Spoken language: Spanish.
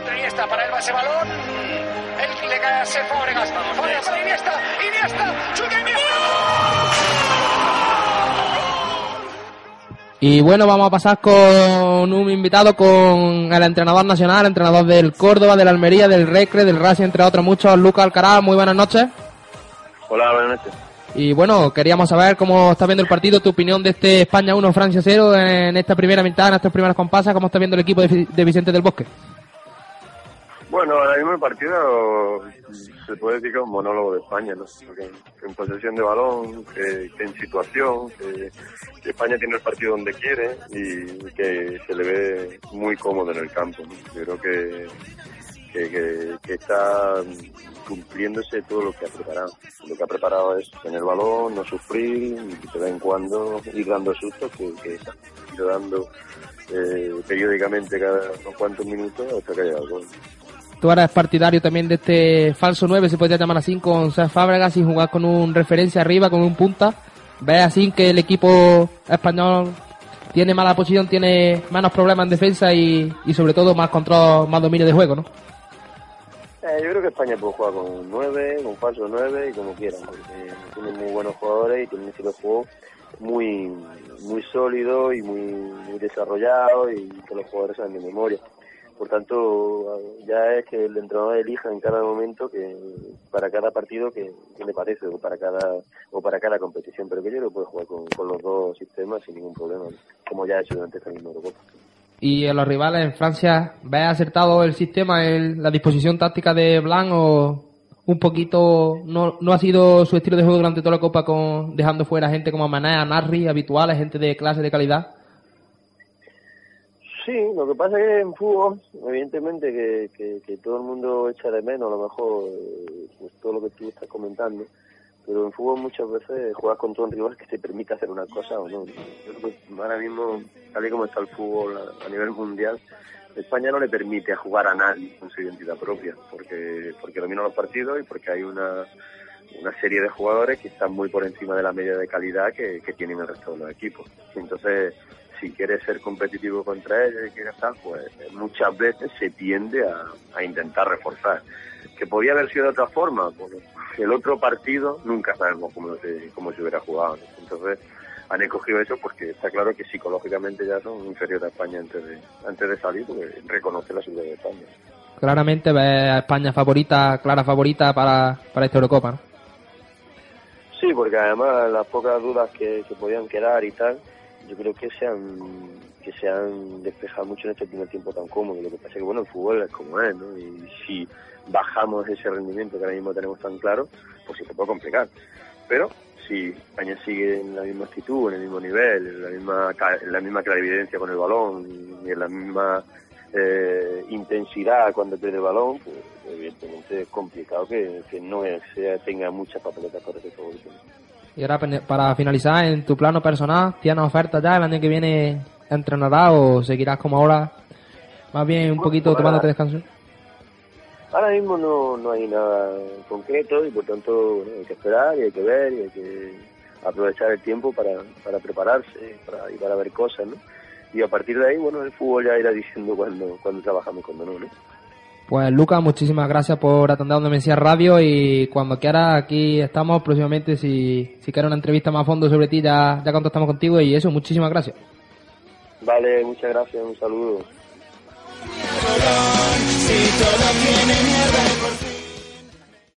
centro Iniesta, para él va ese balón. El le cae a Fábregas. Fábregas para Iniesta. Iniesta. Chuta Y bueno, vamos a pasar con un invitado, con el entrenador nacional, entrenador del Córdoba, del Almería, del Recre, del Racing, entre otros muchos, Lucas Alcaraz. Muy buenas noches. Hola, buenas noches. Y bueno, queríamos saber cómo está viendo el partido, tu opinión de este España 1, Francia 0 en esta primera mitad, en estas primeras compasas, cómo está viendo el equipo de, Vicente del Bosque. Bueno, ahora mismo el partido se puede decir que es un monólogo de España, ¿no? en posesión de balón, que, en situación, que, España tiene el partido donde quiere y que se le ve muy cómodo en el campo. Yo creo que, que, está cumpliéndose todo lo que ha preparado. Lo que ha preparado es tener balón, no sufrir, y de vez en cuando ir dando sustos que, que está dando eh, periódicamente cada unos cuantos minutos hasta que haya algo. Tú eres partidario también de este falso 9, se podría llamar así, con César Fábregas y jugar con un referencia arriba, con un punta. ¿Ves así que el equipo español tiene mala posición, tiene menos problemas en defensa y, y sobre todo más control, más dominio de juego, ¿no? Eh, yo creo que España puede jugar con 9, con falso 9 y como quieran, porque tiene muy buenos jugadores y tiene un estilo de juego muy muy sólido y muy, muy desarrollado y que los jugadores saben de memoria. Por tanto, ya que el entrenador elija en cada momento que para cada partido que, le parece o para cada o para cada competición, pero que yo lo jugar con, los dos sistemas sin ningún problema, como ya ha hecho durante esta misma Eurocopa y en los rivales en Francia, ¿ves acertado el sistema, en la disposición táctica de Blanc o un poquito no, no ha sido su estilo de juego durante toda la Copa con dejando fuera gente como Maná, Narri, habituales, gente de clase de calidad? Sí, lo que pasa es que en fútbol, evidentemente que, que, todo el mundo echa de menos a lo mejor eh, pues todo lo que tú estás comentando, pero en fútbol muchas veces juegas contra un rival que te permite hacer una cosa o no. ahora mismo, tal y como está el fútbol a, nivel mundial, España no le permite jugar a nadie con su identidad propia, porque, porque domina los partidos y porque hay una, una serie de jugadores que están muy por encima de la media de calidad que, que tienen el resto de los equipos. Entonces, si quieres ser competitivo contra ellos y quieres estar, pues muchas veces se tiende a, a intentar reforzar. Que podía haber sido de otra forma, pues, el otro partido nunca sabemos cómo se, cómo se hubiera jugado. Entonces han escogido eso porque está claro que psicológicamente ya son inferiores a España antes de, antes de salir, porque reconoce la seguridad de España. Claramente ve a España favorita, clara favorita para, para esta Eurocopa, ¿no? Sí, porque además las pocas dudas que, se podían quedar y tal, yo creo que se han que se han despejado mucho en este primer tiempo tan cómodo. Lo que pasa es que bueno, el fútbol es como es, ¿no? Y si bajamos ese rendimiento que ahora mismo tenemos tan claro, pues sí se puede complicar. Pero si España sigue en la misma actitud, en el mismo nivel, en la misma, en la misma clarividencia con el balón y en la misma eh, intensidad cuando pierde el balón, pues evidentemente es complicado que, no sea, tenga muchas papeletas para ese favorito. Y ahora para finalizar, en tu plano personal, ¿tienes ofertas ya el año que viene entrenarás o seguirás como ahora? Más bien un poquito tomándote descanso. Ahora mismo no, no hay nada concreto y por tanto hay que esperar y hay que ver y hay que aprovechar el tiempo para, para prepararse para, y para ver cosas, ¿no? Y a partir de ahí, bueno, el fútbol ya irá diciendo cuando, cuando trabajamos y cuando no, ¿no? Pues Lucas, muchísimas gracias por atender Mesías Radio y cuando quieras aquí estamos próximamente si, si quieres una entrevista más a fondo sobre ti ya, ya contactamos contigo y eso, muchísimas gracias. Vale, muchas gracias, un saludo. Si todo tiene mierda,